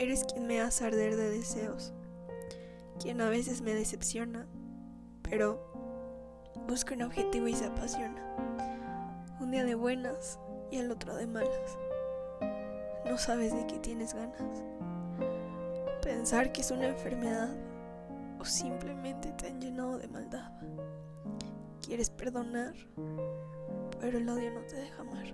Eres quien me hace arder de deseos, quien a veces me decepciona, pero busca un objetivo y se apasiona. Un día de buenas y el otro de malas. No sabes de qué tienes ganas. Pensar que es una enfermedad o simplemente te han llenado de maldad. Quieres perdonar, pero el odio no te deja amar.